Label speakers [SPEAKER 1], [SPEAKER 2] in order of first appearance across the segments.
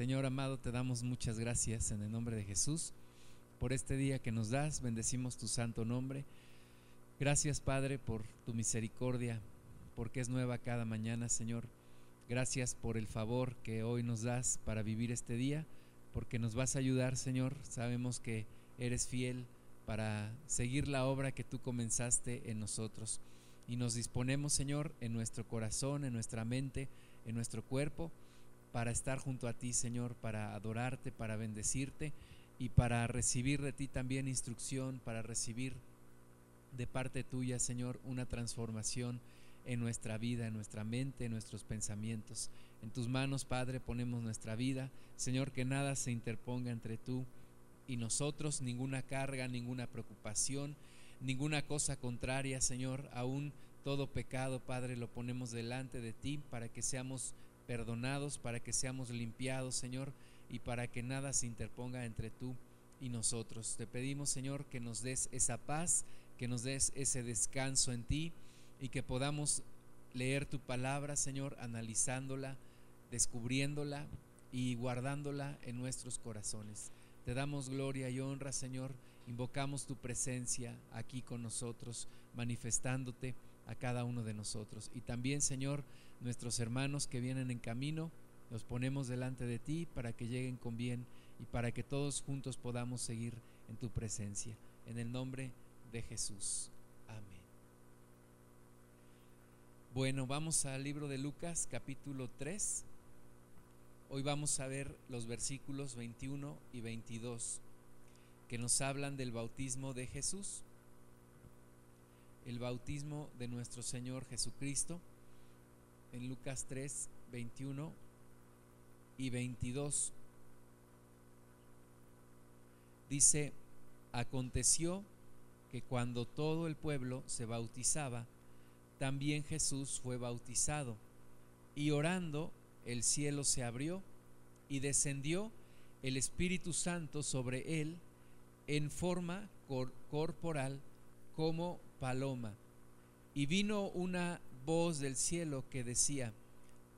[SPEAKER 1] Señor amado, te damos muchas gracias en el nombre de Jesús por este día que nos das. Bendecimos tu santo nombre. Gracias, Padre, por tu misericordia, porque es nueva cada mañana, Señor. Gracias por el favor que hoy nos das para vivir este día, porque nos vas a ayudar, Señor. Sabemos que eres fiel para seguir la obra que tú comenzaste en nosotros. Y nos disponemos, Señor, en nuestro corazón, en nuestra mente, en nuestro cuerpo, para estar junto a ti, Señor, para adorarte, para bendecirte y para recibir de ti también instrucción, para recibir de parte tuya, Señor, una transformación en nuestra vida, en nuestra mente, en nuestros pensamientos. En tus manos, Padre, ponemos nuestra vida. Señor, que nada se interponga entre tú y nosotros, ninguna carga, ninguna preocupación, ninguna cosa contraria, Señor, aún todo pecado, Padre, lo ponemos delante de ti para que seamos perdonados, para que seamos limpiados, Señor, y para que nada se interponga entre tú y nosotros. Te pedimos, Señor, que nos des esa paz, que nos des ese descanso en ti y que podamos leer tu palabra, Señor, analizándola, descubriéndola y guardándola en nuestros corazones. Te damos gloria y honra, Señor. Invocamos tu presencia aquí con nosotros, manifestándote a cada uno de nosotros. Y también, Señor, nuestros hermanos que vienen en camino, los ponemos delante de ti para que lleguen con bien y para que todos juntos podamos seguir en tu presencia. En el nombre de Jesús. Amén. Bueno, vamos al libro de Lucas capítulo 3. Hoy vamos a ver los versículos 21 y 22 que nos hablan del bautismo de Jesús, el bautismo de nuestro Señor Jesucristo, en Lucas 3, 21 y 22. Dice, aconteció que cuando todo el pueblo se bautizaba, también Jesús fue bautizado, y orando el cielo se abrió y descendió el Espíritu Santo sobre él en forma corporal como paloma. Y vino una voz del cielo que decía,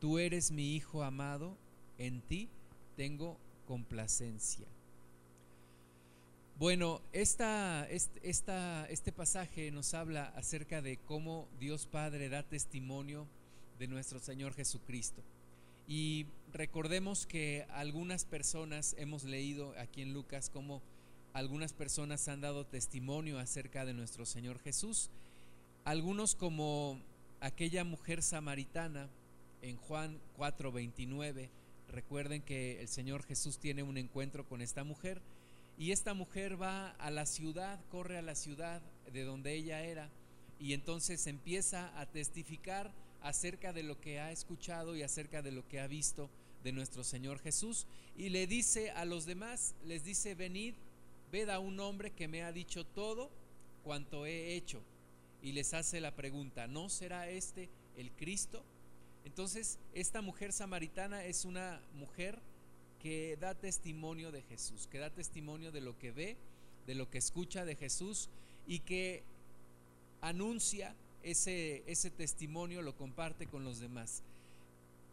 [SPEAKER 1] Tú eres mi Hijo amado, en ti tengo complacencia. Bueno, esta, esta, este pasaje nos habla acerca de cómo Dios Padre da testimonio de nuestro Señor Jesucristo. Y recordemos que algunas personas hemos leído aquí en Lucas cómo algunas personas han dado testimonio acerca de nuestro Señor Jesús. Algunos como aquella mujer samaritana en Juan 4:29. Recuerden que el Señor Jesús tiene un encuentro con esta mujer y esta mujer va a la ciudad, corre a la ciudad de donde ella era y entonces empieza a testificar acerca de lo que ha escuchado y acerca de lo que ha visto de nuestro Señor Jesús. Y le dice a los demás, les dice, venid, ved a un hombre que me ha dicho todo cuanto he hecho. Y les hace la pregunta, ¿no será este el Cristo? Entonces, esta mujer samaritana es una mujer que da testimonio de Jesús, que da testimonio de lo que ve, de lo que escucha de Jesús y que anuncia ese, ese testimonio lo comparte con los demás.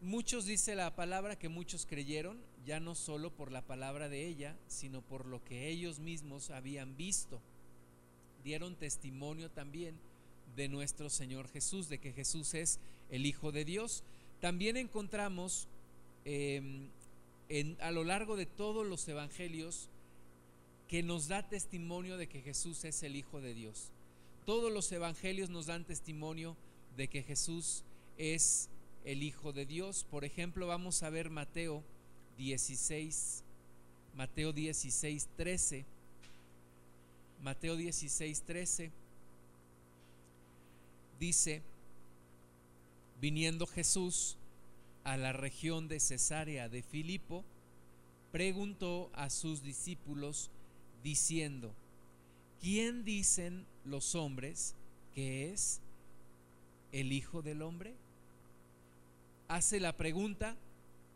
[SPEAKER 1] Muchos dice la palabra que muchos creyeron, ya no solo por la palabra de ella, sino por lo que ellos mismos habían visto. Dieron testimonio también de nuestro Señor Jesús, de que Jesús es el Hijo de Dios. También encontramos em, en, a lo largo de todos los evangelios que nos da testimonio de que Jesús es el Hijo de Dios. Todos los evangelios nos dan testimonio de que Jesús es el Hijo de Dios. Por ejemplo, vamos a ver Mateo 16, Mateo 16, 13. Mateo 16, 13 dice, viniendo Jesús a la región de Cesarea de Filipo, preguntó a sus discípulos diciendo, ¿quién dicen los hombres que es el Hijo del Hombre? Hace la pregunta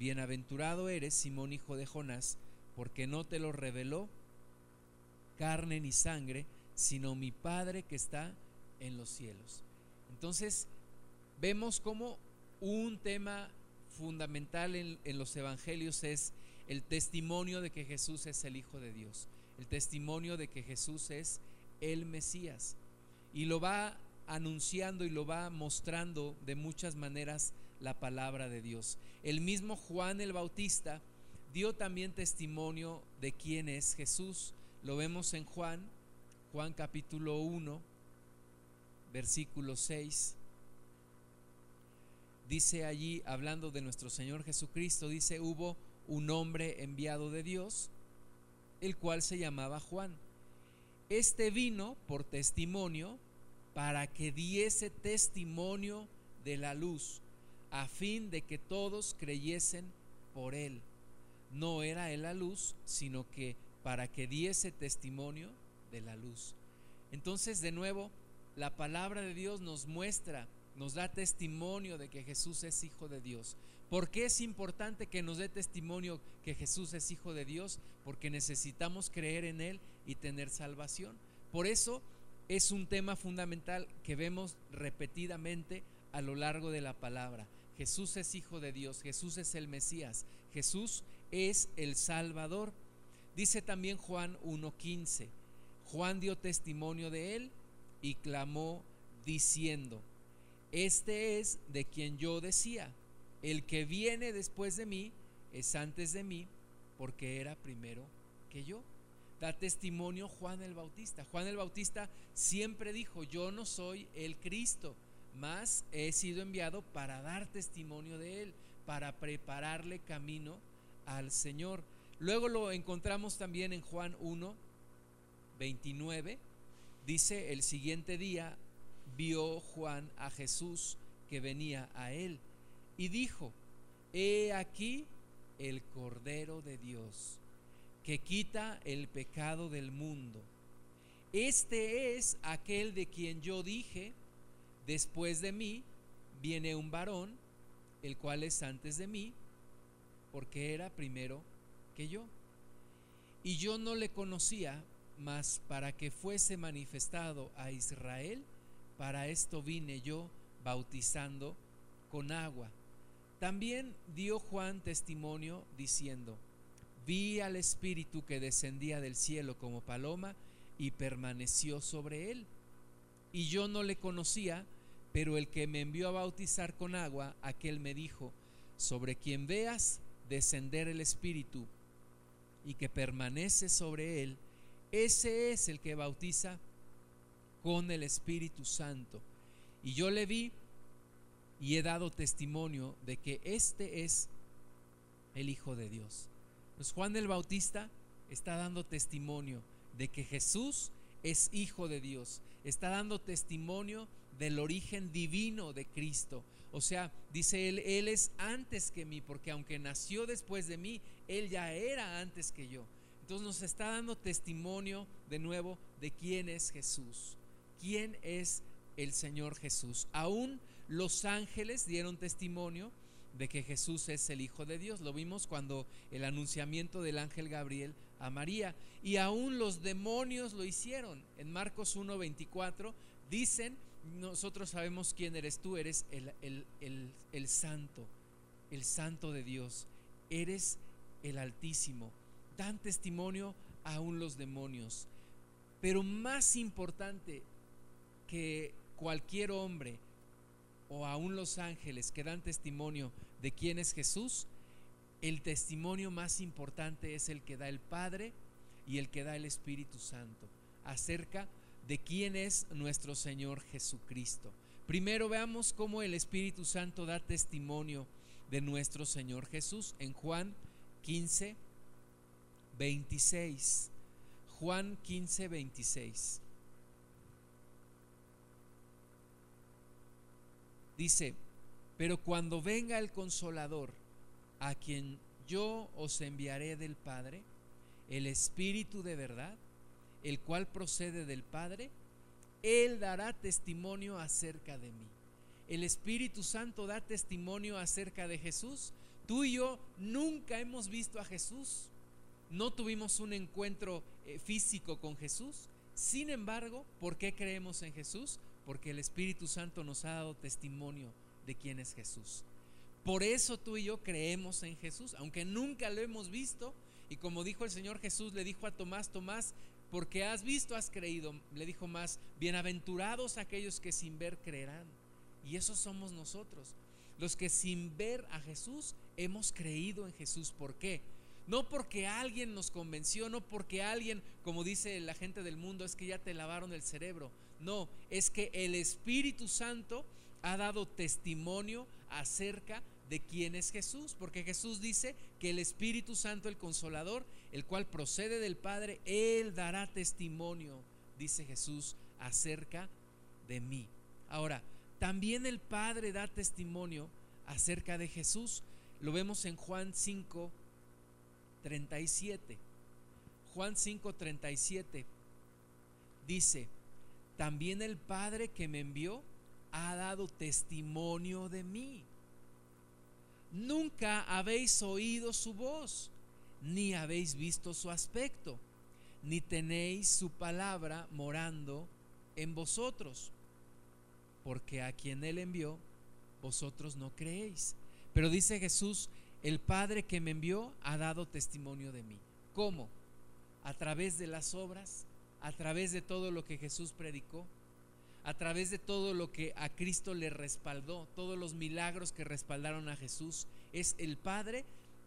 [SPEAKER 1] Bienaventurado eres, Simón, hijo de Jonás, porque no te lo reveló carne ni sangre, sino mi Padre que está en los cielos. Entonces, vemos como un tema fundamental en, en, los evangelios es el testimonio de que Jesús es el Hijo de Dios, el testimonio de que Jesús es el Mesías. Y lo va anunciando y lo va mostrando de muchas maneras la palabra de Dios. El mismo Juan el Bautista dio también testimonio de quién es Jesús. Lo vemos en Juan, Juan capítulo 1, versículo 6. Dice allí, hablando de nuestro Señor Jesucristo, dice, hubo un hombre enviado de Dios, el cual se llamaba Juan. Este vino por testimonio para que diese testimonio de la luz, a fin de que todos creyesen por él. No era él la luz, sino que para que diese testimonio de la luz. Entonces, de nuevo, la palabra de Dios nos muestra, nos da testimonio de que Jesús es hijo de Dios. ¿Por qué es importante que nos dé testimonio que Jesús es hijo de Dios? Porque necesitamos creer en Él y tener salvación. Por eso es un tema fundamental que vemos repetidamente a lo largo de la palabra. Jesús es hijo de Dios, Jesús es el Mesías, Jesús es el Salvador. Dice también Juan 1.15, Juan dio testimonio de él y clamó diciendo, este es de quien yo decía, el que viene después de mí es antes de mí porque era primero que yo da testimonio Juan el Bautista. Juan el Bautista siempre dijo, yo no soy el Cristo, mas he sido enviado para dar testimonio de él, para prepararle camino al Señor. Luego lo encontramos también en Juan 1, 29. Dice, el siguiente día vio Juan a Jesús que venía a él y dijo, he aquí el Cordero de Dios que quita el pecado del mundo. Este es aquel de quien yo dije, después de mí viene un varón, el cual es antes de mí, porque era primero que yo. Y yo no le conocía, mas para que fuese manifestado a Israel, para esto vine yo bautizando con agua. También dio Juan testimonio diciendo, vi al Espíritu que descendía del cielo como paloma y permaneció sobre él. Y yo no le conocía, pero el que me envió a bautizar con agua, aquel me dijo, sobre quien veas descender el Espíritu y que permanece sobre él, ese es el que bautiza con el Espíritu Santo. Y yo le vi y he dado testimonio de que este es el Hijo de Dios. Pues Juan el Bautista está dando testimonio de que Jesús es hijo de Dios, está dando testimonio del origen divino de Cristo. O sea, dice él, Él es antes que mí, porque aunque nació después de mí, Él ya era antes que yo. Entonces nos está dando testimonio de nuevo de quién es Jesús, quién es el Señor Jesús. Aún los ángeles dieron testimonio de que Jesús es el Hijo de Dios. Lo vimos cuando el anunciamiento del ángel Gabriel a María. Y aún los demonios lo hicieron. En Marcos 1.24 dicen, nosotros sabemos quién eres tú, eres el, el, el santo, el santo de Dios. Eres el altísimo. Dan testimonio aún los demonios. Pero más importante que cualquier hombre, o aún los ángeles que dan testimonio de quién es Jesús, el testimonio más importante es el que da el Padre y el que da el Espíritu Santo acerca de quién es nuestro Señor Jesucristo. Primero veamos cómo el Espíritu Santo da testimonio de nuestro Señor Jesús en Juan 15, 26. Juan 15, 26. Dice, pero cuando venga el consolador, a quien yo os enviaré del Padre, el Espíritu de verdad, el cual procede del Padre, Él dará testimonio acerca de mí. El Espíritu Santo da testimonio acerca de Jesús. Tú y yo nunca hemos visto a Jesús. No tuvimos un encuentro eh, físico con Jesús. Sin embargo, ¿por qué creemos en Jesús? Porque el Espíritu Santo nos ha dado testimonio de quién es Jesús. Por eso tú y yo creemos en Jesús, aunque nunca lo hemos visto. Y como dijo el Señor Jesús, le dijo a Tomás, Tomás, porque has visto, has creído. Le dijo más, bienaventurados aquellos que sin ver creerán. Y esos somos nosotros, los que sin ver a Jesús hemos creído en Jesús. ¿Por qué? No porque alguien nos convenció, no porque alguien, como dice la gente del mundo, es que ya te lavaron el cerebro. No, es que el Espíritu Santo ha dado testimonio acerca de quién es Jesús, porque Jesús dice que el Espíritu Santo, el consolador, el cual procede del Padre, Él dará testimonio, dice Jesús, acerca de mí. Ahora, también el Padre da testimonio acerca de Jesús. Lo vemos en Juan 5, 37. Juan 5, 37 dice, también el Padre que me envió ha dado testimonio de mí. Nunca habéis oído su voz, ni habéis visto su aspecto, ni tenéis su palabra morando en vosotros, porque a quien él envió, vosotros no creéis. Pero dice Jesús, el Padre que me envió ha dado testimonio de mí. ¿Cómo? A través de las obras, a través de todo lo que Jesús predicó, a través de todo lo que a Cristo le respaldó, todos los milagros que respaldaron a Jesús, es el Padre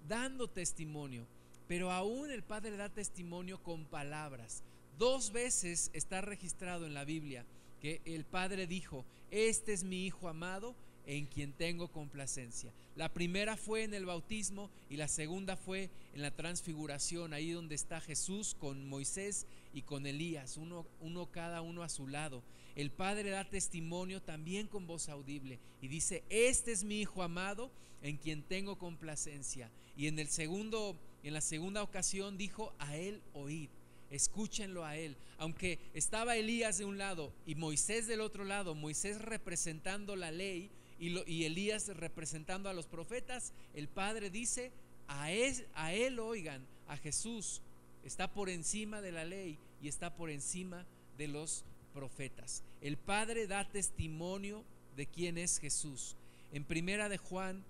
[SPEAKER 1] dando testimonio. Pero aún el Padre da testimonio con palabras. Dos veces está registrado en la Biblia que el Padre dijo, este es mi Hijo amado en quien tengo complacencia. La primera fue en el bautismo y la segunda fue en la transfiguración, ahí donde está Jesús con Moisés y con Elías, uno, uno cada uno a su lado. El Padre da testimonio también con voz audible y dice, este es mi Hijo amado en quien tengo complacencia. Y en el segundo, en la segunda ocasión dijo, a él oíd escúchenlo a él. Aunque estaba Elías de un lado y Moisés del otro lado, Moisés representando la ley, y, Elías representando a los profetas, el Padre dice, a él, oigan, a Jesús, está por encima de la ley y está por encima de los profetas. El Padre da testimonio de quién es Jesús. En primera de Juan,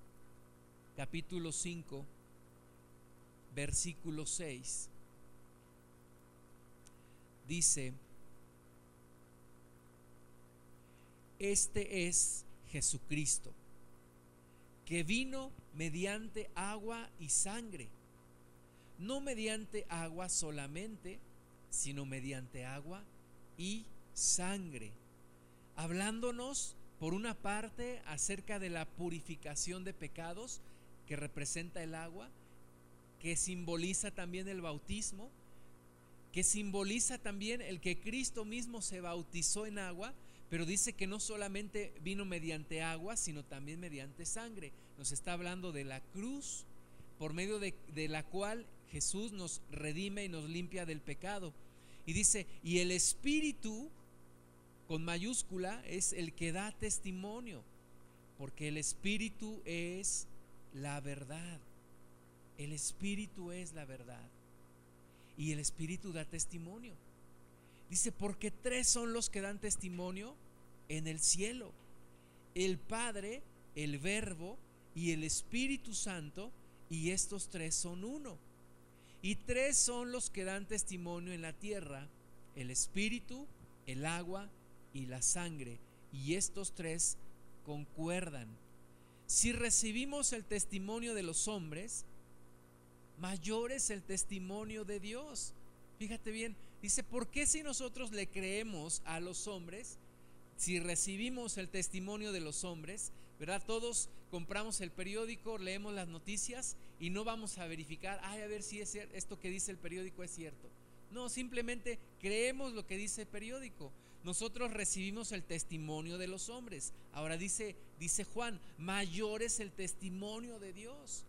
[SPEAKER 1] capítulo 5, versículo 6, dice, este es Jesucristo, que vino mediante agua y sangre, no mediante agua solamente, sino mediante agua y sangre, hablándonos por una parte acerca de la purificación de pecados que representa el agua, que simboliza también el bautismo, que simboliza también el que Cristo mismo se bautizó en agua, pero dice que no solamente vino mediante agua, sino también mediante sangre. Nos está hablando de la cruz, por medio de, la cual Jesús nos redime y nos limpia del pecado. Y dice, y el Espíritu, con mayúscula, es el que da testimonio, porque el Espíritu es la verdad. El Espíritu es la verdad. Y el Espíritu da testimonio. Dice, porque tres son los que dan testimonio en el cielo. El Padre, el Verbo y el Espíritu Santo, y estos tres son uno. Y tres son los que dan testimonio en la tierra, el Espíritu, el agua y la sangre. Y estos tres concuerdan. Si recibimos el testimonio de los hombres, mayor es el testimonio de Dios. Fíjate bien, dice, ¿por qué si nosotros le creemos a los hombres, si recibimos el testimonio de los hombres, ¿verdad? Todos compramos el periódico, leemos las noticias y no vamos a verificar, ay, a ver si es esto que dice el periódico es cierto. No, simplemente creemos lo que dice el periódico. Nosotros recibimos el testimonio de los hombres. Ahora dice, dice Juan, mayor es el testimonio de Dios.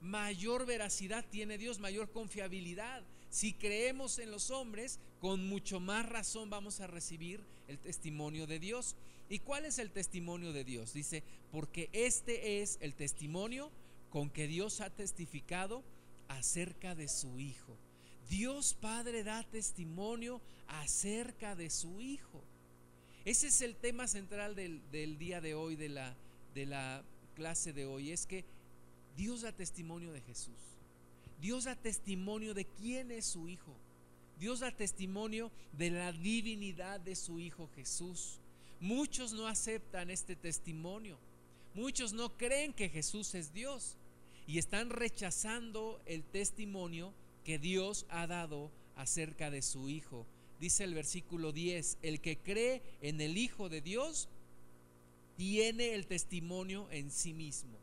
[SPEAKER 1] mayor veracidad tiene Dios, mayor confiabilidad. Si creemos en los hombres, con mucho más razón vamos a recibir el testimonio de Dios. ¿Y cuál es el testimonio de Dios? Dice, porque este es el testimonio con que Dios ha testificado acerca de su Hijo. Dios Padre da testimonio acerca de su Hijo. Ese es el tema central del, día de hoy, de la, de la clase de hoy, es que Dios da testimonio de Jesús. Dios da testimonio de quién es su Hijo. Dios da testimonio de la divinidad de su Hijo Jesús. Muchos no aceptan este testimonio. Muchos no creen que Jesús es Dios y están rechazando el testimonio que Dios ha dado acerca de su Hijo. Dice el versículo 10, el que cree en el Hijo de Dios tiene el testimonio en sí mismo.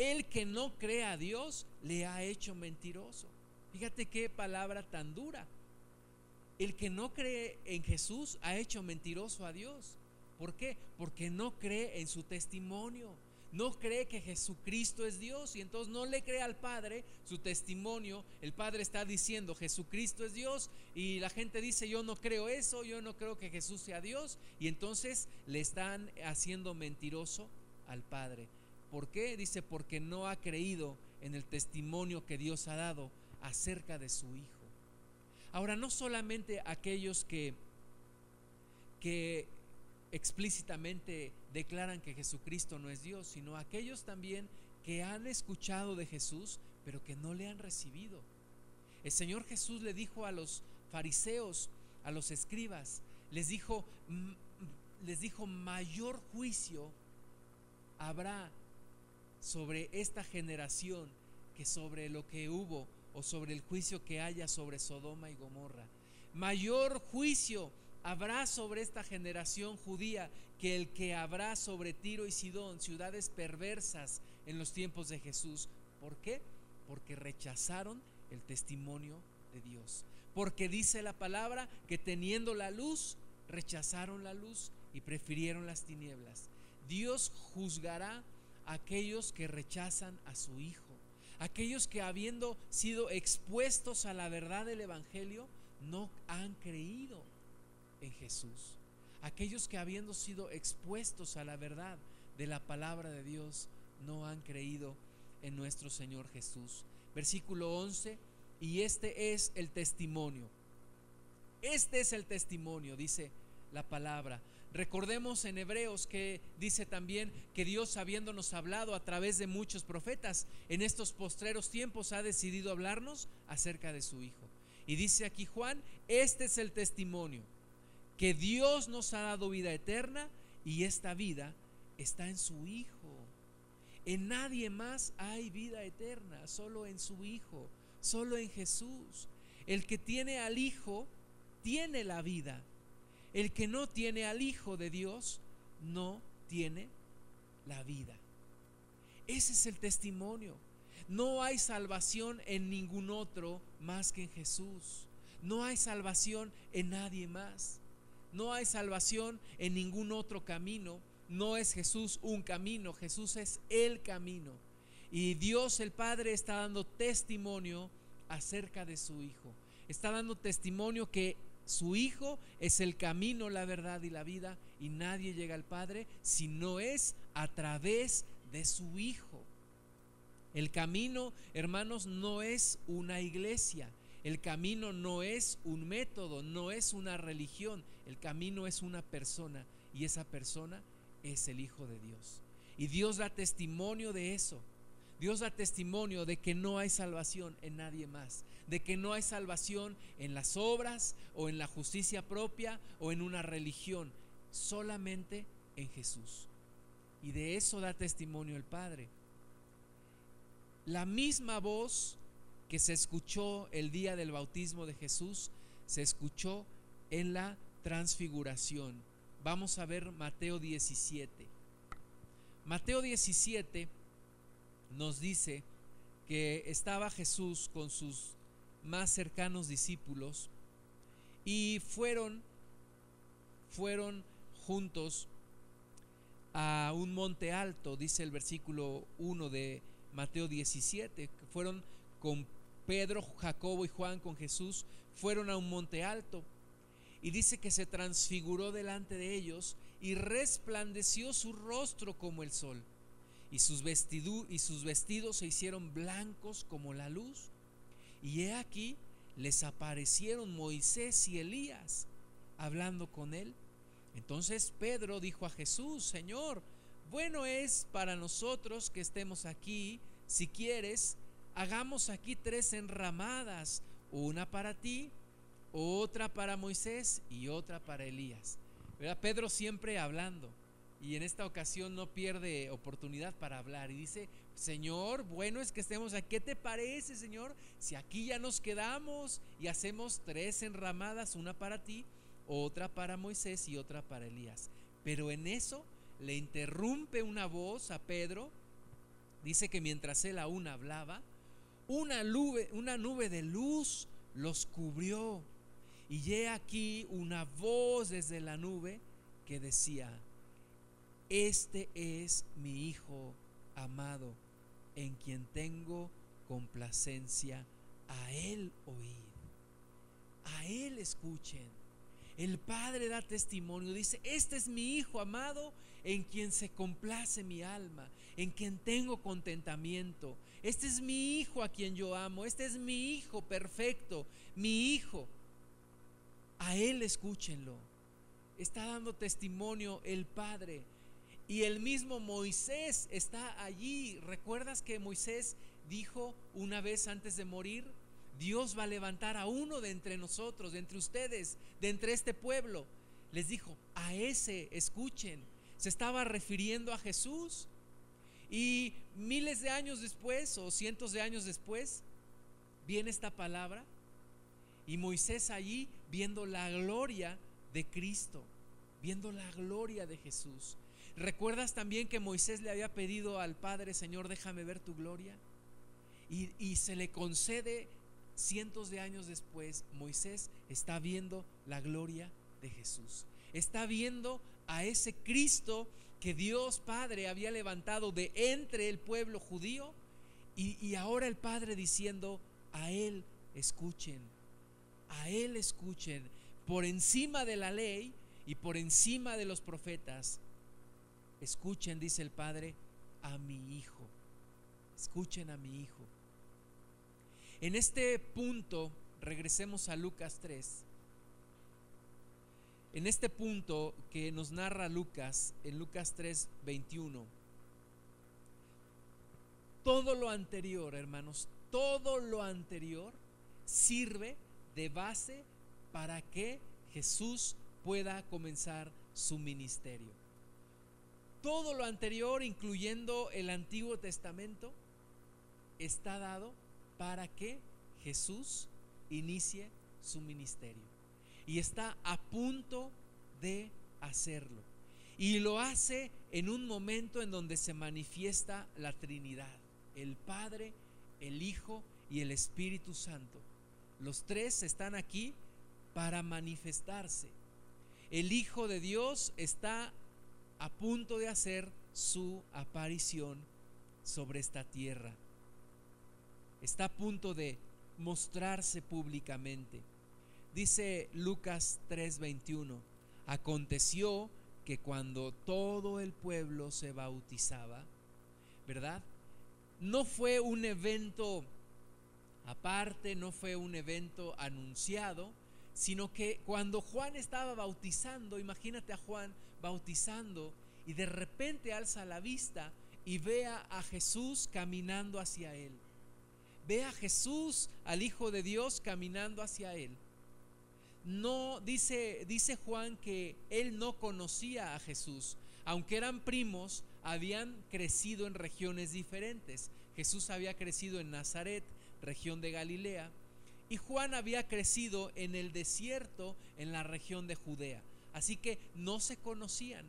[SPEAKER 1] El que no cree a Dios le ha hecho mentiroso. Fíjate qué palabra tan dura. El que no cree en Jesús ha hecho mentiroso a Dios. ¿Por qué? Porque no cree en su testimonio no cree que Jesucristo es Dios y entonces no le cree al Padre su testimonio. El Padre está diciendo Jesucristo es Dios y la gente dice yo no creo eso, yo no creo que Jesús sea Dios y entonces le están haciendo mentiroso al Padre. ¿Por qué? Dice porque no ha creído en el testimonio que Dios ha dado acerca de su Hijo. Ahora, no solamente aquellos que, que explícitamente declaran que Jesucristo no es Dios, sino aquellos también que han escuchado de Jesús, pero que no le han recibido. El Señor Jesús le dijo a los fariseos, a los escribas, les dijo, les dijo, mayor juicio habrá sobre esta generación que sobre lo que hubo o sobre el juicio que haya sobre Sodoma y Gomorra. Mayor juicio habrá sobre esta generación judía que el que habrá sobre Tiro y Sidón, ciudades perversas en los tiempos de Jesús. ¿Por qué? Porque rechazaron el testimonio de Dios. Porque dice la palabra que teniendo la luz, rechazaron la luz y prefirieron las tinieblas. Dios juzgará aquellos que rechazan a su Hijo, aquellos que habiendo sido expuestos a la verdad del Evangelio, no han creído en Jesús. Aquellos que habiendo sido expuestos a la verdad de la palabra de Dios, no han creído en nuestro Señor Jesús. Versículo 11, y este es el testimonio. Este es el testimonio, dice la palabra. Recordemos en Hebreos que dice también que Dios habiéndonos hablado a través de muchos profetas, en estos postreros tiempos ha decidido hablarnos acerca de su Hijo. Y dice aquí Juan, este es el testimonio que Dios nos ha dado vida eterna y esta vida está en su Hijo. En nadie más hay vida eterna, solo en su Hijo, solo en Jesús. El que tiene al Hijo tiene la vida. El que no tiene al Hijo de Dios no tiene la vida. Ese es el testimonio. No hay salvación en ningún otro más que en Jesús. No hay salvación en nadie más. No hay salvación en ningún otro camino. No es Jesús un camino, Jesús es el camino. Y Dios el Padre está dando testimonio acerca de su Hijo. Está dando testimonio que su Hijo es el camino, la verdad y la vida. Y nadie llega al Padre si no es a través de su Hijo. El camino, hermanos, no es una iglesia. El camino no es un método, no es una religión. El camino es una persona y esa persona es el Hijo de Dios. Y Dios da testimonio de eso. Dios da testimonio de que no hay salvación en nadie más, de que no hay salvación en las obras o en la justicia propia o en una religión, solamente en Jesús. Y de eso da testimonio el Padre. La misma voz que se escuchó el día del bautismo de Jesús, se escuchó en la transfiguración. Vamos a ver Mateo 17. Mateo 17 nos dice que estaba Jesús con sus más cercanos discípulos y fueron fueron juntos a un monte alto, dice el versículo 1 de Mateo 17, que fueron con Pedro, Jacobo y Juan con Jesús, fueron a un monte alto. Y dice que se transfiguró delante de ellos y resplandeció su rostro como el sol. Y sus, y sus vestidos se hicieron blancos como la luz. Y he aquí, les aparecieron Moisés y Elías hablando con él. Entonces Pedro dijo a Jesús, Señor, bueno es para nosotros que estemos aquí, si quieres, hagamos aquí tres enramadas, una para ti, otra para Moisés y otra para Elías. Pedro siempre hablando y en esta ocasión no pierde oportunidad para hablar y dice, Señor, bueno es que estemos aquí. ¿Qué te parece, Señor? Si aquí ya nos quedamos y hacemos tres enramadas, una para ti, otra para Moisés y otra para Elías. Pero en eso le interrumpe una voz a Pedro. Dice que mientras él aún hablaba, una nube, una nube de luz los cubrió. Y he aquí una voz desde la nube que decía, este es mi Hijo amado, en quien tengo complacencia, a Él oír, a Él escuchen. El Padre da testimonio, dice, este es mi Hijo amado, en quien se complace mi alma, en quien tengo contentamiento. Este es mi Hijo a quien yo amo, este es mi Hijo perfecto, mi Hijo. A Él escúchenlo. Está dando testimonio el Padre y el mismo Moisés está allí. ¿Recuerdas que Moisés dijo una vez antes de morir? Dios va a levantar a uno de entre nosotros, de entre ustedes, de entre este pueblo. Les dijo, a ese escuchen. Se estaba refiriendo a Jesús. Y miles de años después o cientos de años después, viene esta palabra. Y Moisés allí viendo la gloria de Cristo, viendo la gloria de Jesús. ¿Recuerdas también que Moisés le había pedido al Padre, Señor, déjame ver tu gloria? Y, se le concede cientos de años después, Moisés está viendo la gloria de Jesús. Está viendo a ese Cristo que Dios Padre había levantado de entre el pueblo judío y, y, ahora el Padre diciendo, a Él escuchen, a Él escuchen, por encima de la ley y por encima de los profetas, Escuchen, dice el Padre, a mi Hijo. Escuchen a mi Hijo. En este punto, regresemos a Lucas 3. En este punto que nos narra Lucas, en Lucas 3, 21. Todo lo anterior, hermanos, todo lo anterior sirve de base para que Jesús pueda comenzar su ministerio. Todo lo anterior, incluyendo el Antiguo Testamento, está dado para que Jesús inicie su ministerio. Y está a punto de hacerlo. Y lo hace en un momento en donde se manifiesta la Trinidad, el Padre, el Hijo y el Espíritu Santo. Los tres están aquí para manifestarse. El Hijo de Dios está a punto de hacer su aparición sobre esta tierra. Está a punto de mostrarse públicamente. Dice Lucas 3:21, aconteció que cuando todo el pueblo se bautizaba, ¿verdad? No fue un evento aparte, no fue un evento anunciado, sino que cuando Juan estaba bautizando, imagínate a Juan bautizando y de repente alza la vista y vea a Jesús caminando hacia él. Ve a Jesús, al Hijo de Dios, caminando hacia él. No dice, dice Juan que él no conocía a Jesús, aunque eran primos, habían crecido en regiones diferentes. Jesús había crecido en Nazaret, región de Galilea, y Juan había crecido en el desierto en la región de Judea. Así que no se conocían.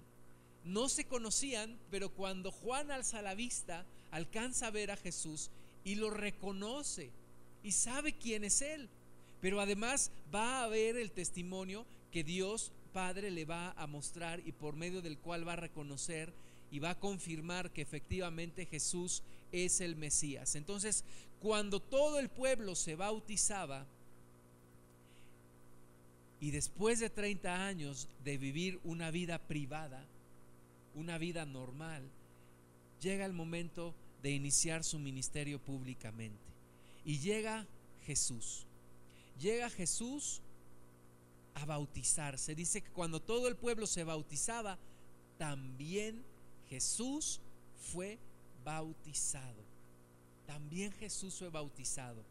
[SPEAKER 1] No se conocían, pero cuando Juan alza la vista, alcanza a ver a Jesús y lo reconoce y sabe quién es Él. Pero además va a ver el testimonio que Dios Padre le va a mostrar y por medio del cual va a reconocer y va a confirmar que efectivamente Jesús es el Mesías. Entonces, cuando todo el pueblo se bautizaba, y después de 30 años de vivir una vida privada, una vida normal, llega el momento de iniciar su ministerio públicamente. Y llega Jesús. Llega Jesús a bautizarse. Dice que cuando todo el pueblo se bautizaba, también Jesús fue bautizado. También Jesús fue bautizado.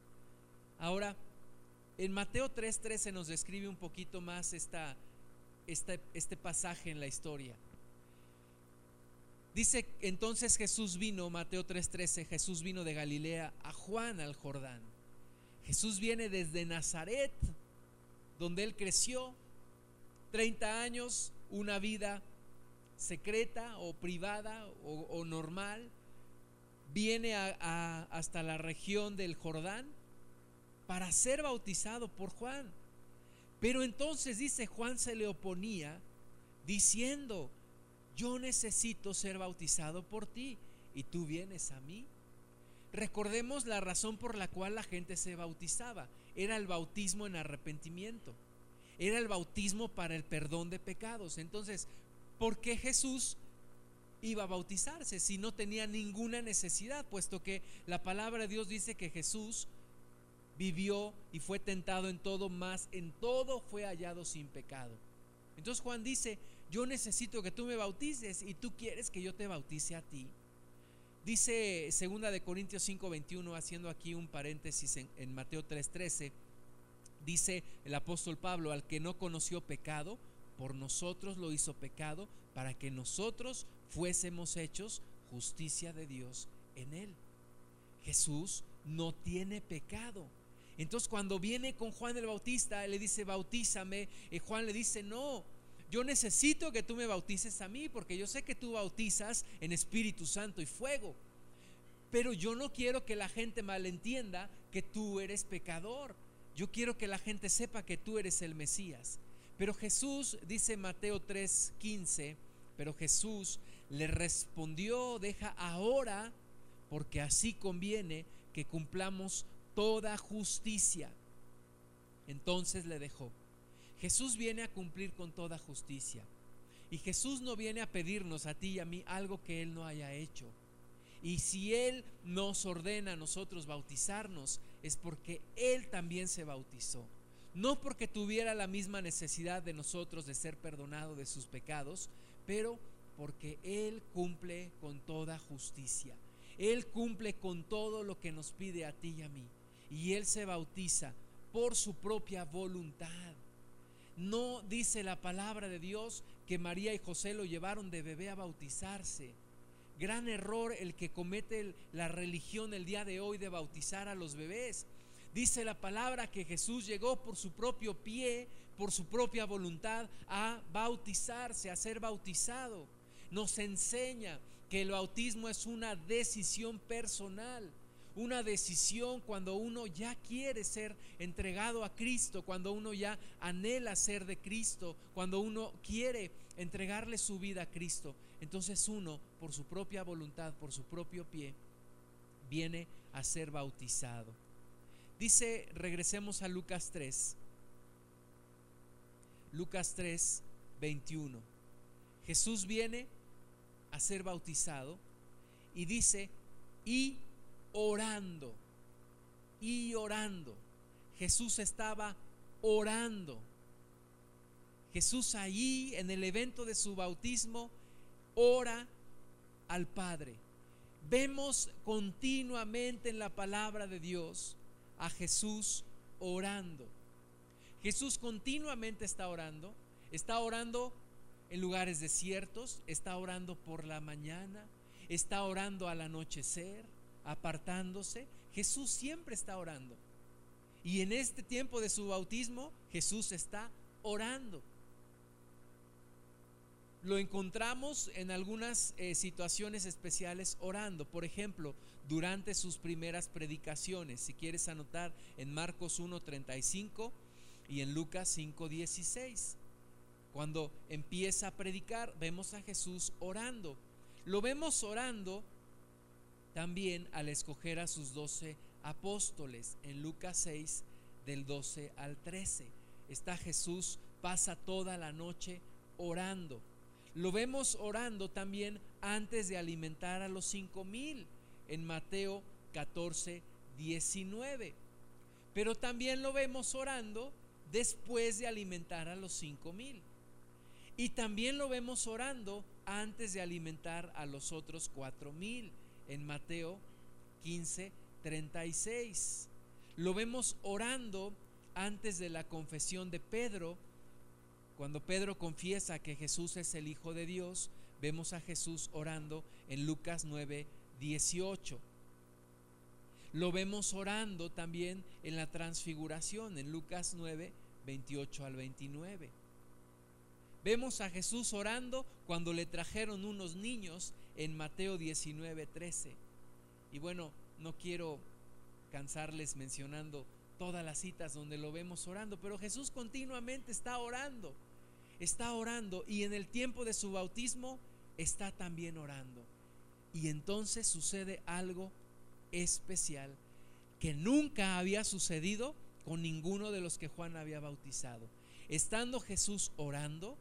[SPEAKER 1] Ahora, en Mateo 3:13 nos describe un poquito más esta, este pasaje en la historia. Dice entonces Jesús vino, Mateo 3:13, Jesús vino de Galilea a Juan al Jordán. Jesús viene desde Nazaret, donde él creció, 30 años, una vida secreta o privada o, normal, viene hasta la región del Jordán para ser bautizado por Juan. Pero entonces dice Juan se le oponía diciendo, yo necesito ser bautizado por ti y tú vienes a mí. Recordemos la razón por la cual la gente se bautizaba. Era el bautismo en arrepentimiento. Era el bautismo para el perdón de pecados. Entonces, ¿por qué Jesús iba a bautizarse si no tenía ninguna necesidad? Puesto que la palabra de Dios dice que Jesús vivió y fue tentado en todo, más en todo fue hallado sin pecado. Entonces Juan dice, yo necesito que tú me bautices y tú quieres que yo te bautice a ti. Dice segunda de Corintios 5:21 haciendo aquí un paréntesis en, en Mateo 3:13 dice el apóstol Pablo al que no conoció pecado por nosotros lo hizo pecado para que nosotros fuésemos hechos justicia de Dios en él. Jesús no tiene pecado. Entonces cuando viene con Juan el Bautista, él le dice, bautízame, y Juan le dice, no, yo necesito que tú me bautices a mí porque yo sé que tú bautizas en Espíritu Santo y fuego. Pero yo no quiero que la gente malentienda que tú eres pecador. Yo quiero que la gente sepa que tú eres el Mesías. Pero Jesús, dice Mateo 3:15, pero Jesús le respondió, deja ahora, porque así conviene que cumplamos toda justicia. Entonces le dejó. Jesús viene a cumplir con toda justicia. Y Jesús no viene a pedirnos a ti y a mí algo que Él no haya hecho. Y si Él nos ordena a nosotros bautizarnos, es porque Él también se bautizó. No porque tuviera la misma necesidad de nosotros de ser perdonado de sus pecados, pero porque Él cumple con toda justicia. Él cumple con todo lo que nos pide a ti y a mí. Y Él se bautiza por su propia voluntad. No dice la palabra de Dios que María y José lo llevaron de bebé a bautizarse. Gran error el que comete la religión el día de hoy de bautizar a los bebés. Dice la palabra que Jesús llegó por su propio pie, por su propia voluntad, a bautizarse, a ser bautizado. Nos enseña que el bautismo es una decisión personal una decisión cuando uno ya quiere ser entregado a Cristo, cuando uno ya anhela ser de Cristo, cuando uno quiere entregarle su vida a Cristo. Entonces uno, por su propia voluntad, por su propio pie, viene a ser bautizado. Dice, regresemos a Lucas 3. Lucas 3, 21. Jesús viene a ser bautizado y dice, y orando y orando. Jesús estaba orando. Jesús allí en el evento de su bautismo ora al Padre. Vemos continuamente en la palabra de Dios a Jesús orando. Jesús continuamente está orando. Está orando en lugares desiertos, está orando por la mañana, está orando al anochecer, apartándose, Jesús siempre está orando. Y en este tiempo de su bautismo, Jesús está orando. Lo encontramos en algunas eh, situaciones especiales orando. Por ejemplo, durante sus primeras predicaciones. Si quieres anotar en Marcos 1.35 y en Lucas 5.16. Cuando empieza a predicar, vemos a Jesús orando. Lo vemos orando también al escoger a sus doce apóstoles en Lucas 6 del 12 al 13. Está Jesús, pasa toda la noche orando. Lo vemos orando también antes de alimentar a los cinco mil en Mateo 14, 19. Pero también lo vemos orando después de alimentar a los cinco mil. Y también lo vemos orando antes de alimentar a los otros cuatro mil en Mateo 15, 36. Lo vemos orando antes de la confesión de Pedro. Cuando Pedro confiesa que Jesús es el Hijo de Dios, vemos a Jesús orando en Lucas 9, 18. Lo vemos orando también en la transfiguración, en Lucas 9, 28 al 29. Vemos a Jesús orando cuando le trajeron unos niños en Mateo 19, 13. Y bueno, no quiero cansarles mencionando todas las citas donde lo vemos orando, pero Jesús continuamente está orando, está orando y en el tiempo de su bautismo está también orando. Y entonces sucede algo especial que nunca había sucedido con ninguno de los que Juan había bautizado. Estando Jesús orando,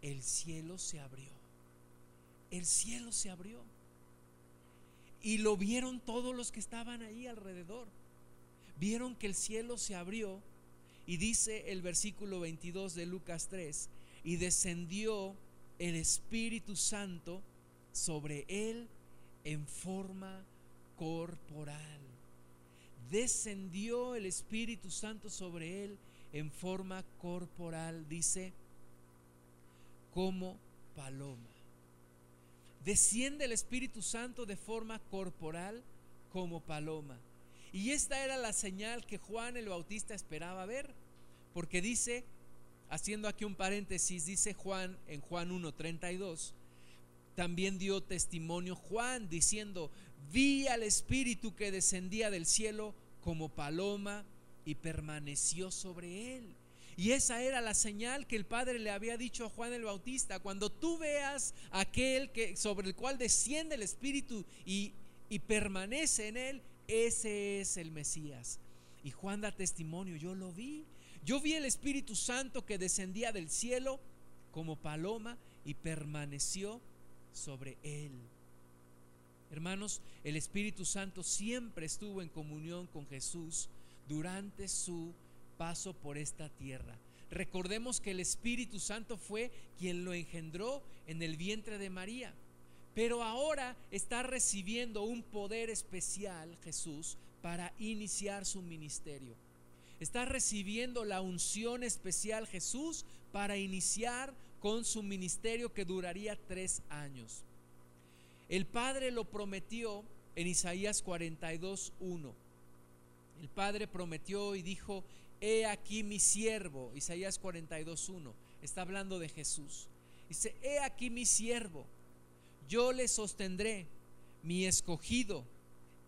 [SPEAKER 1] el cielo se abrió. El cielo se abrió. Y lo vieron todos los que estaban ahí alrededor. Vieron que el cielo se abrió y dice el versículo 22 de Lucas 3, y descendió el Espíritu Santo sobre él en forma corporal. Descendió el Espíritu Santo sobre él en forma corporal, dice, como paloma. Desciende el Espíritu Santo de forma corporal como paloma. Y esta era la señal que Juan el Bautista esperaba ver, porque dice, haciendo aquí un paréntesis, dice Juan en Juan 1.32, también dio testimonio Juan diciendo, vi al Espíritu que descendía del cielo como paloma y permaneció sobre él. Y esa era la señal que el Padre le había dicho a Juan el Bautista. Cuando tú veas aquel que, sobre el cual desciende el Espíritu y, y permanece en él, ese es el Mesías. Y Juan da testimonio, yo lo vi. Yo vi el Espíritu Santo que descendía del cielo como paloma y permaneció sobre él. Hermanos, el Espíritu Santo siempre estuvo en comunión con Jesús durante su paso por esta tierra. Recordemos que el Espíritu Santo fue quien lo engendró en el vientre de María. Pero ahora está recibiendo un poder especial Jesús para iniciar su ministerio. Está recibiendo la unción especial Jesús para iniciar con su ministerio que duraría tres años. El Padre lo prometió en Isaías 42.1. El Padre prometió y dijo, he aquí mi siervo, Isaías 42.1, está hablando de Jesús. Dice, he aquí mi siervo, yo le sostendré, mi escogido,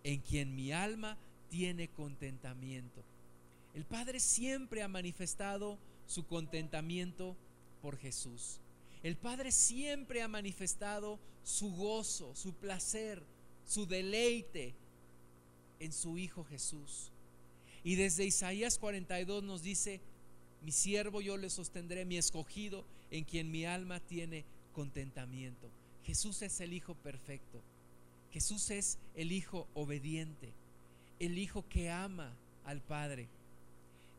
[SPEAKER 1] en quien mi alma tiene contentamiento. El Padre siempre ha manifestado su contentamiento por Jesús. El Padre siempre ha manifestado su gozo, su placer, su deleite en su Hijo Jesús. Y desde Isaías 42 nos dice, mi siervo yo le sostendré, mi escogido, en quien mi alma tiene contentamiento. Jesús es el Hijo perfecto. Jesús es el Hijo obediente, el Hijo que ama al Padre.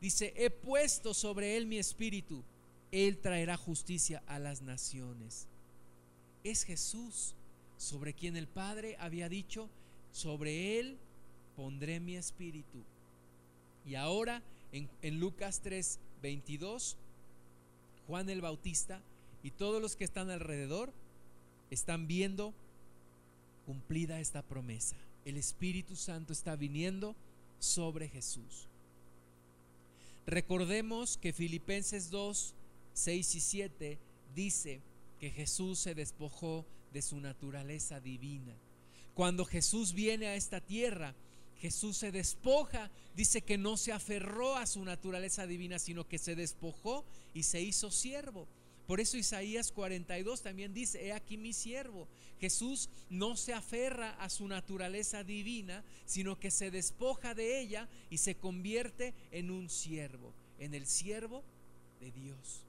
[SPEAKER 1] Dice, he puesto sobre él mi espíritu él traerá justicia a las naciones. Es Jesús sobre quien el Padre había dicho, sobre Él pondré mi espíritu. Y ahora en, Lucas 3, 22, Juan el Bautista y todos los que están alrededor están viendo cumplida esta promesa. El Espíritu Santo está viniendo sobre Jesús. Recordemos que Filipenses 2, 6 y 7 dice que Jesús se despojó de su naturaleza divina. Cuando Jesús viene a esta tierra, Jesús se despoja, dice que no se aferró a su naturaleza divina, sino que se despojó y se hizo siervo. Por eso Isaías 42 también dice, he aquí mi siervo. Jesús no se aferra a su naturaleza divina, sino que se despoja de ella y se convierte en un siervo, en el siervo de Dios.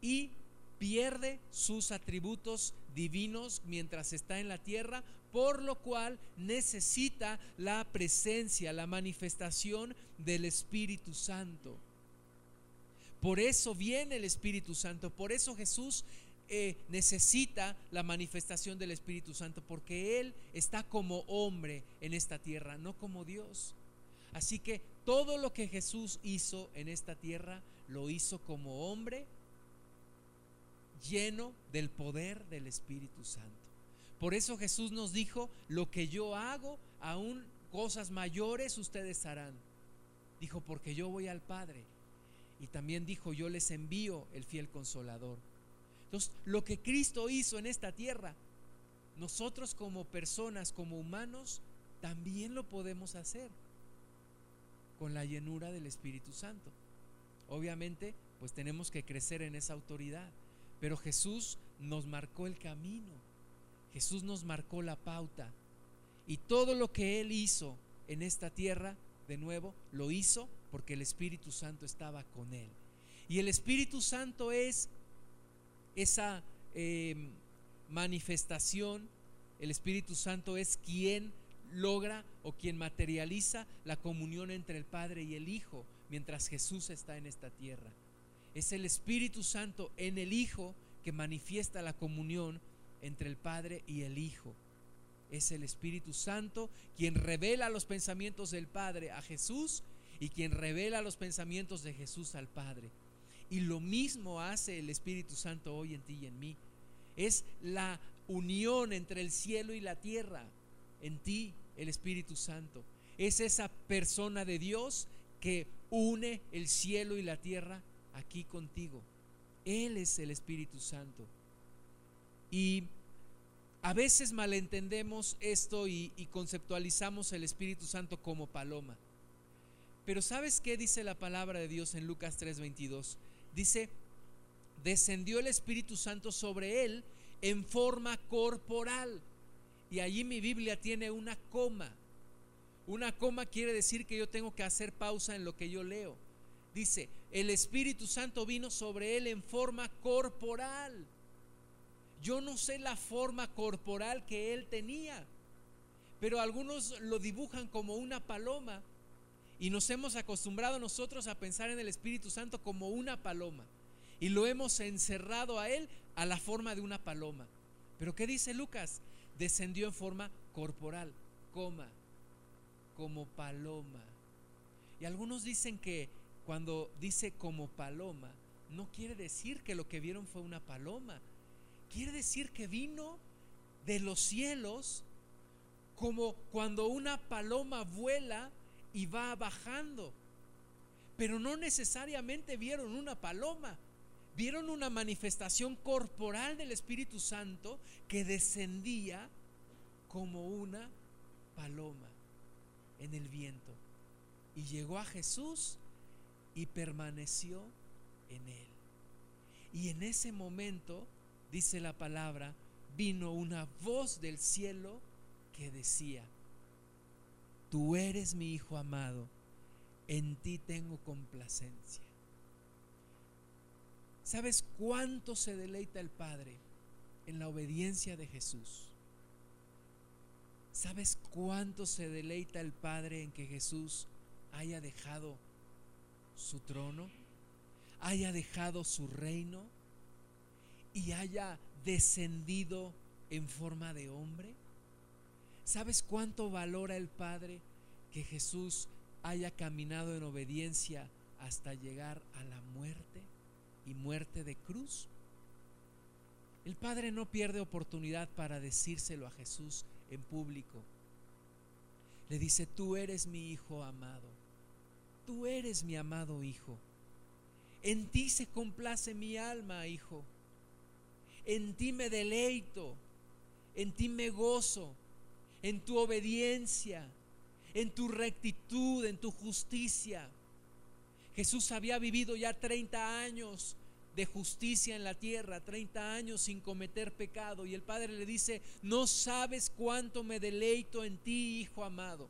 [SPEAKER 1] Y pierde sus atributos divinos mientras está en la tierra, por lo cual necesita la presencia, la manifestación del Espíritu Santo. Por eso viene el Espíritu Santo, por eso Jesús eh, necesita la manifestación del Espíritu Santo, porque Él está como hombre en esta tierra, no como Dios. Así que todo lo que Jesús hizo en esta tierra, lo hizo como hombre lleno del poder del Espíritu Santo. Por eso Jesús nos dijo, lo que yo hago, aún cosas mayores ustedes harán. Dijo, porque yo voy al Padre. Y también dijo, yo les envío el fiel consolador. Entonces, lo que Cristo hizo en esta tierra, nosotros como personas, como humanos, también lo podemos hacer con la llenura del Espíritu Santo. Obviamente, pues tenemos que crecer en esa autoridad. Pero Jesús nos marcó el camino. Jesús nos marcó la pauta. Y todo lo que Él hizo en esta tierra, de nuevo, lo hizo porque el Espíritu Santo estaba con Él. Y el Espíritu Santo es esa em, manifestación, el Espíritu Santo es quien logra o quien materializa la comunión entre el Padre y el Hijo mientras Jesús está en esta tierra. Es el Espíritu Santo en el Hijo que manifiesta la comunión entre el Padre y el Hijo. Es el Espíritu Santo quien revela los pensamientos del Padre a Jesús y quien revela los pensamientos de Jesús al Padre. Y lo mismo hace el Espíritu Santo hoy en ti y en mí. Es la unión entre el cielo y la tierra. En ti, el Espíritu Santo. Es esa persona de Dios que une el cielo y la tierra aquí contigo. Él es el Espíritu Santo. Y a veces malentendemos esto y, conceptualizamos el Espíritu Santo como paloma. Pero ¿sabes qué dice la palabra de Dios en Lucas 3:22? Dice, descendió el Espíritu Santo sobre él en forma corporal. Y allí mi Biblia tiene una coma. Una coma quiere decir que yo tengo que hacer pausa en lo que yo leo. Dice, el Espíritu Santo vino sobre él en forma corporal. Yo no sé la forma corporal que él tenía, pero algunos lo dibujan como una paloma y nos hemos acostumbrado nosotros a pensar en el Espíritu Santo como una paloma y lo hemos encerrado a él a la forma de una paloma. Pero ¿qué dice Lucas? Descendió en forma corporal, coma, como paloma. Y algunos dicen que cuando dice como paloma, no quiere decir que lo que vieron fue una paloma. Quiere decir que vino de los cielos como cuando una paloma vuela y va bajando. Pero no necesariamente vieron una paloma. Vieron una manifestación corporal del Espíritu Santo que descendía como una paloma en el viento. Y llegó a Jesús y permaneció en él. Y en ese momento, dice la palabra, vino una voz del cielo que decía, tú eres mi Hijo amado, en ti tengo complacencia. ¿Sabes cuánto se deleita el Padre en la obediencia de Jesús? ¿Sabes cuánto se deleita el Padre en que Jesús haya dejado su trono, haya dejado su reino y haya descendido en forma de hombre? ¿Sabes cuánto valora el Padre que Jesús haya caminado en obediencia hasta llegar a la muerte y muerte de cruz? El Padre no pierde oportunidad para decírselo a Jesús en público. Le dice, tú eres mi Hijo amado tú eres mi amado Hijo. En ti se complace mi alma, Hijo. En ti me deleito, en ti me gozo, en tu obediencia, en tu rectitud, en tu justicia. Jesús había vivido ya 30 años de justicia en la tierra, 30 años sin cometer pecado. Y el padre le dice, no sabes cuánto me deleito en ti, hijo amado.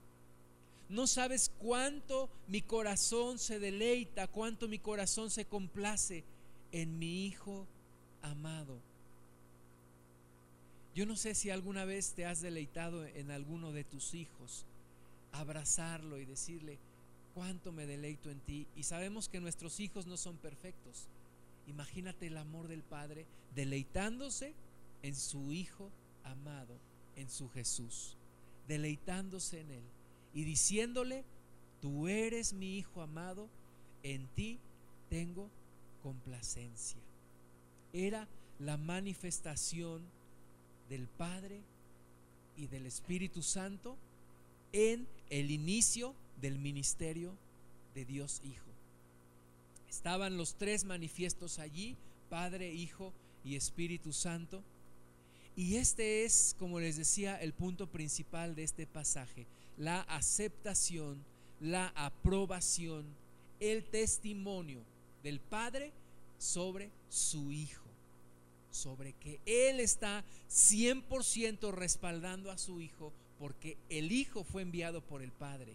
[SPEAKER 1] No sabes cuánto mi corazón se deleita, cuánto mi corazón se complace en mi hijo amado. Yo no sé si alguna vez te has deleitado en alguno de tus hijos, abrazarlo y decirle, cuánto me deleito en ti. Y sabemos que nuestros hijos no son perfectos. Imagínate el amor del Padre deleitándose en su Hijo amado, en su Jesús, deleitándose en Él y diciéndole, tú eres mi Hijo amado, en ti tengo complacencia. Era la manifestación del Padre y del Espíritu Santo en el inicio del ministerio de Dios Hijo. Estaban los tres manifiestos allí, Padre, Hijo y Espíritu Santo. Y este es, como les decía, el punto principal de este pasaje, la aceptación, la aprobación, el testimonio del Padre sobre su Hijo, sobre que Él está 100% respaldando a su Hijo porque el Hijo fue enviado por el Padre.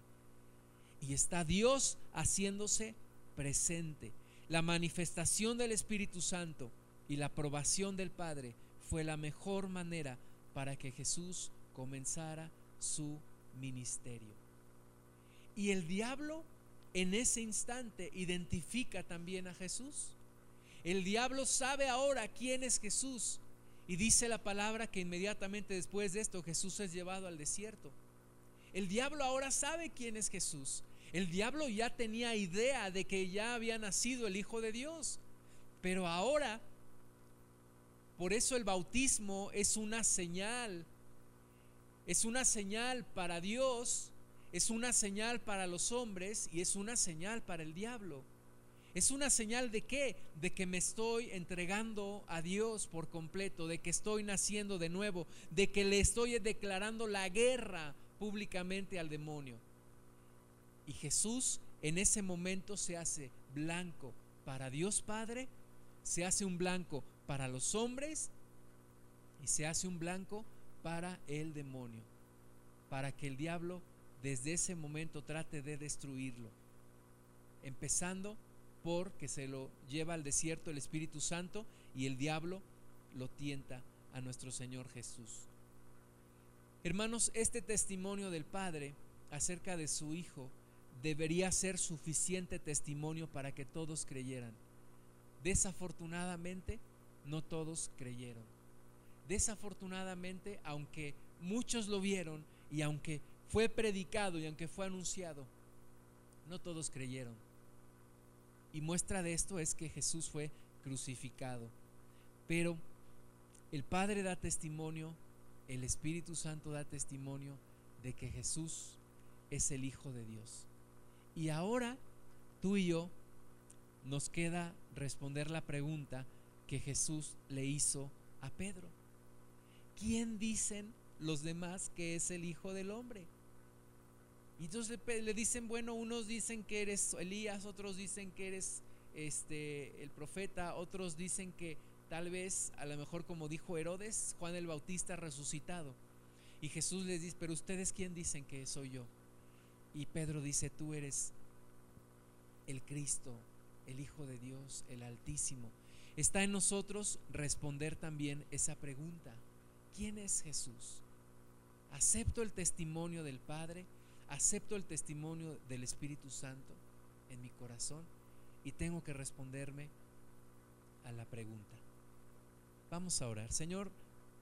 [SPEAKER 1] Y está Dios haciéndose presente. La manifestación del Espíritu Santo y la aprobación del Padre fue la mejor manera para que Jesús comenzara su ministerio. Y el diablo en ese instante identifica también a Jesús. El diablo sabe ahora quién es Jesús y dice la palabra que inmediatamente después de esto Jesús es llevado al desierto. El diablo ahora sabe quién es Jesús. El diablo ya tenía idea de que ya había nacido el Hijo de Dios. Pero ahora, por eso el bautismo es una señal. Es una señal para Dios, es una señal para los hombres y es una señal para el diablo. ¿Es una señal de qué? De que me estoy entregando a Dios por completo, de que estoy naciendo de nuevo, de que le estoy declarando la guerra públicamente al demonio. Y Jesús en ese momento se hace blanco para Dios Padre, se hace un blanco para los hombres y se hace un blanco para el demonio, para que el diablo desde ese momento trate de destruirlo, empezando por que se lo lleva al desierto el Espíritu Santo y el diablo lo tienta a nuestro Señor Jesús. Hermanos, este testimonio del Padre acerca de su Hijo debería ser suficiente testimonio para que todos creyeran. Desafortunadamente, no todos creyeron. Desafortunadamente, aunque muchos lo vieron y aunque fue predicado y aunque fue anunciado, no todos creyeron. Y muestra de esto es que Jesús fue crucificado. Pero el Padre da testimonio, el Espíritu Santo da testimonio de que Jesús es el Hijo de Dios. Y ahora tú y yo nos queda responder la pregunta que Jesús le hizo a Pedro. ¿Quién dicen los demás que es el Hijo del Hombre? Y entonces le dicen, bueno, unos dicen que eres Elías, otros dicen que eres este el profeta, otros dicen que tal vez a lo mejor como dijo Herodes, Juan el Bautista resucitado. Y Jesús les dice, pero ustedes quién dicen que soy yo? Y Pedro dice, tú eres el Cristo, el Hijo de Dios, el Altísimo. Está en nosotros responder también esa pregunta. ¿Quién es Jesús? ¿Acepto el testimonio del Padre? ¿Acepto el testimonio del Espíritu Santo en mi corazón? Y tengo que responderme a la pregunta. Vamos a orar. Señor,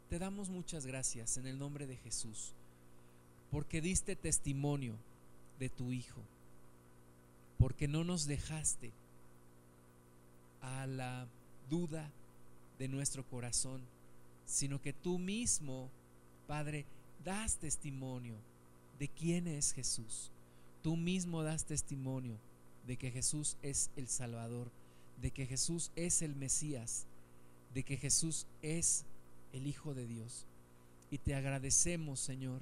[SPEAKER 1] te damos muchas gracias en el nombre de Jesús, porque diste testimonio de tu Hijo, porque no nos dejaste a la duda de nuestro corazón, sino que tú mismo, Padre, das testimonio de quién es Jesús. Tú mismo das testimonio de que Jesús es el Salvador, de que Jesús es el Mesías, de que Jesús es el Hijo de Dios. Y te agradecemos, Señor,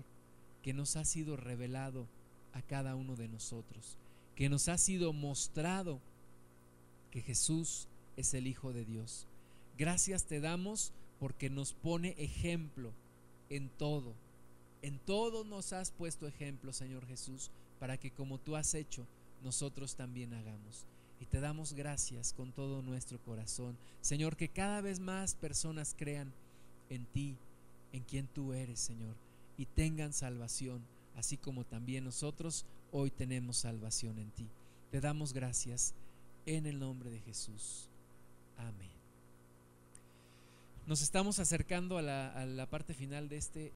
[SPEAKER 1] que nos ha sido revelado a cada uno de nosotros, que nos ha sido mostrado que Jesús es el Hijo de Dios. Gracias te damos porque nos pone ejemplo en todo. En todo nos has puesto ejemplo, Señor Jesús, para que como tú has hecho, nosotros también hagamos. Y te damos gracias con todo nuestro corazón. Señor, que cada vez más personas crean en ti, en quien tú eres, Señor, y tengan salvación, así como también nosotros hoy tenemos salvación en ti. Te damos gracias en el nombre de Jesús. Amén. Nos estamos acercando a la, a la parte final de este